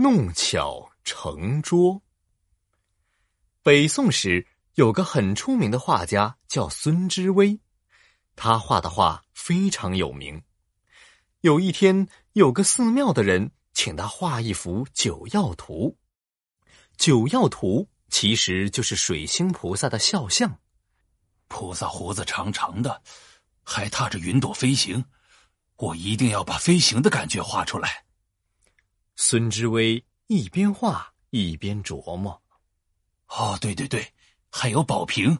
弄巧成拙。北宋时有个很出名的画家叫孙知微，他画的画非常有名。有一天，有个寺庙的人请他画一幅《九曜图》。《九曜图》其实就是水星菩萨的肖像，菩萨胡子长长的，还踏着云朵飞行。我一定要把飞行的感觉画出来。孙知微一边画一边琢磨：“哦，对对对，还有宝瓶，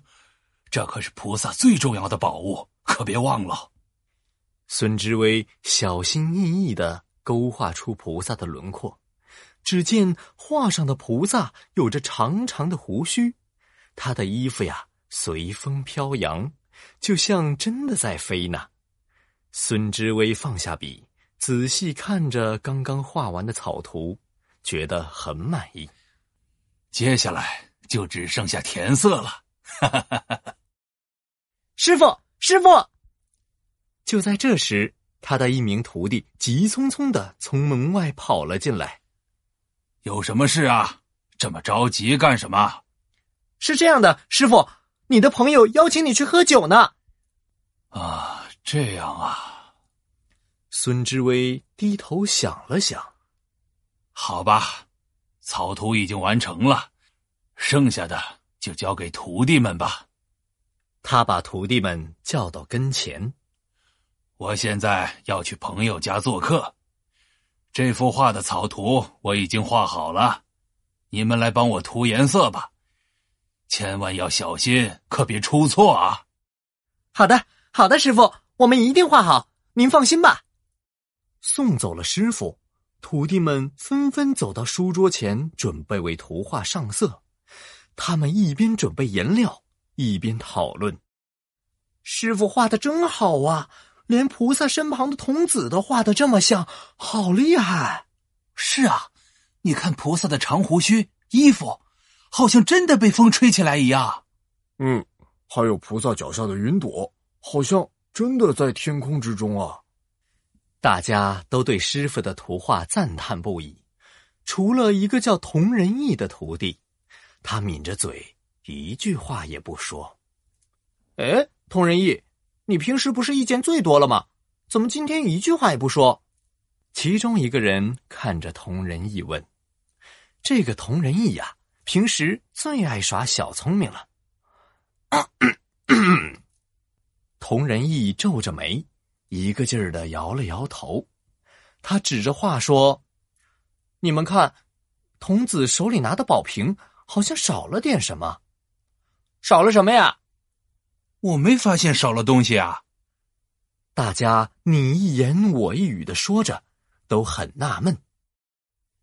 这可是菩萨最重要的宝物，可别忘了。”孙知微小心翼翼的勾画出菩萨的轮廓，只见画上的菩萨有着长长的胡须，他的衣服呀随风飘扬，就像真的在飞呢。孙知微放下笔，仔细看着刚刚画完的草图，觉得很满意。接下来就只剩下填色了。师傅，师傅！就在这时，他的一名徒弟急匆匆的从门外跑了进来。有什么事啊？这么着急干什么？是这样的，师傅，你的朋友邀请你去喝酒呢。啊，这样啊。孙知微低头想了想，好吧，草图已经完成了，剩下的就交给徒弟们吧。他把徒弟们叫到跟前。我现在要去朋友家做客，这幅画的草图我已经画好了，你们来帮我涂颜色吧，千万要小心，可别出错啊！好的，好的，师傅，我们一定画好，您放心吧。送走了师傅，徒弟们纷纷走到书桌前，准备为图画上色。他们一边准备颜料，一边讨论：“师傅画的真好啊！”连菩萨身旁的童子都画的这么像，好厉害！是啊，你看菩萨的长胡须、衣服，好像真的被风吹起来一样。嗯，还有菩萨脚下的云朵，好像真的在天空之中啊！大家都对师傅的图画赞叹不已，除了一个叫童仁义的徒弟，他抿着嘴，一句话也不说。哎，童仁义。你平时不是意见最多了吗？怎么今天一句话也不说？其中一个人看着童仁义问：“这个童仁义呀，平时最爱耍小聪明了。”童仁义皱着眉，一个劲儿的摇了摇头。他指着画说：“你们看，童子手里拿的宝瓶好像少了点什么。少了什么呀？”我没发现少了东西啊！大家你一言我一语的说着，都很纳闷。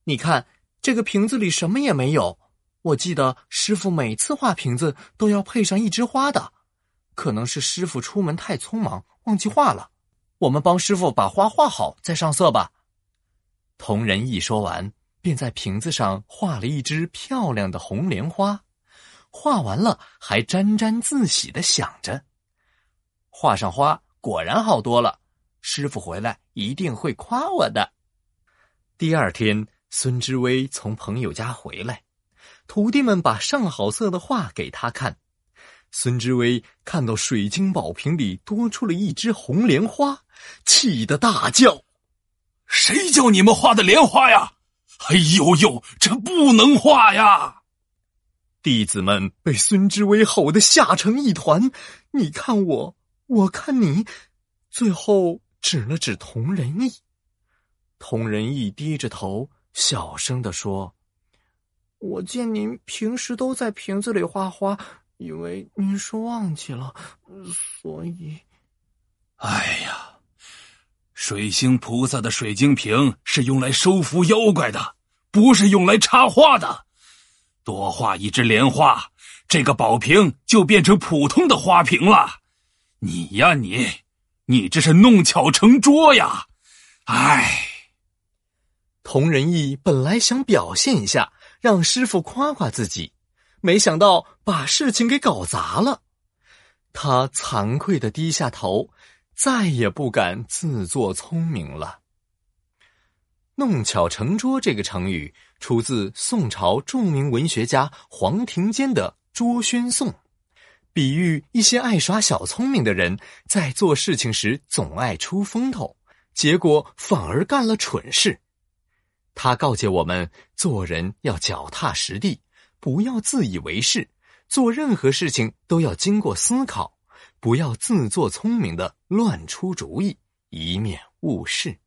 你看这个瓶子里什么也没有。我记得师傅每次画瓶子都要配上一枝花的，可能是师傅出门太匆忙忘记画了。我们帮师傅把花画好再上色吧。同仁一说完，便在瓶子上画了一只漂亮的红莲花。画完了，还沾沾自喜的想着：“画上花果然好多了，师傅回来一定会夸我的。”第二天，孙知微从朋友家回来，徒弟们把上好色的画给他看。孙知微看到水晶宝瓶里多出了一枝红莲花，气得大叫：“谁叫你们画的莲花呀？哎呦呦，这不能画呀！”弟子们被孙知微吼得吓成一团，你看我，我看你，最后指了指童仁义。童仁义低着头，小声的说：“我见您平时都在瓶子里画花，以为您是忘记了，所以……哎呀，水星菩萨的水晶瓶是用来收服妖怪的，不是用来插画的。”多画一只莲花，这个宝瓶就变成普通的花瓶了。你呀，你，你这是弄巧成拙呀！哎。童仁义本来想表现一下，让师傅夸夸自己，没想到把事情给搞砸了。他惭愧的低下头，再也不敢自作聪明了。弄巧成拙这个成语出自宋朝著名文学家黄庭坚的《捉宣颂》，比喻一些爱耍小聪明的人在做事情时总爱出风头，结果反而干了蠢事。他告诫我们做人要脚踏实地，不要自以为是，做任何事情都要经过思考，不要自作聪明的乱出主意，以免误事。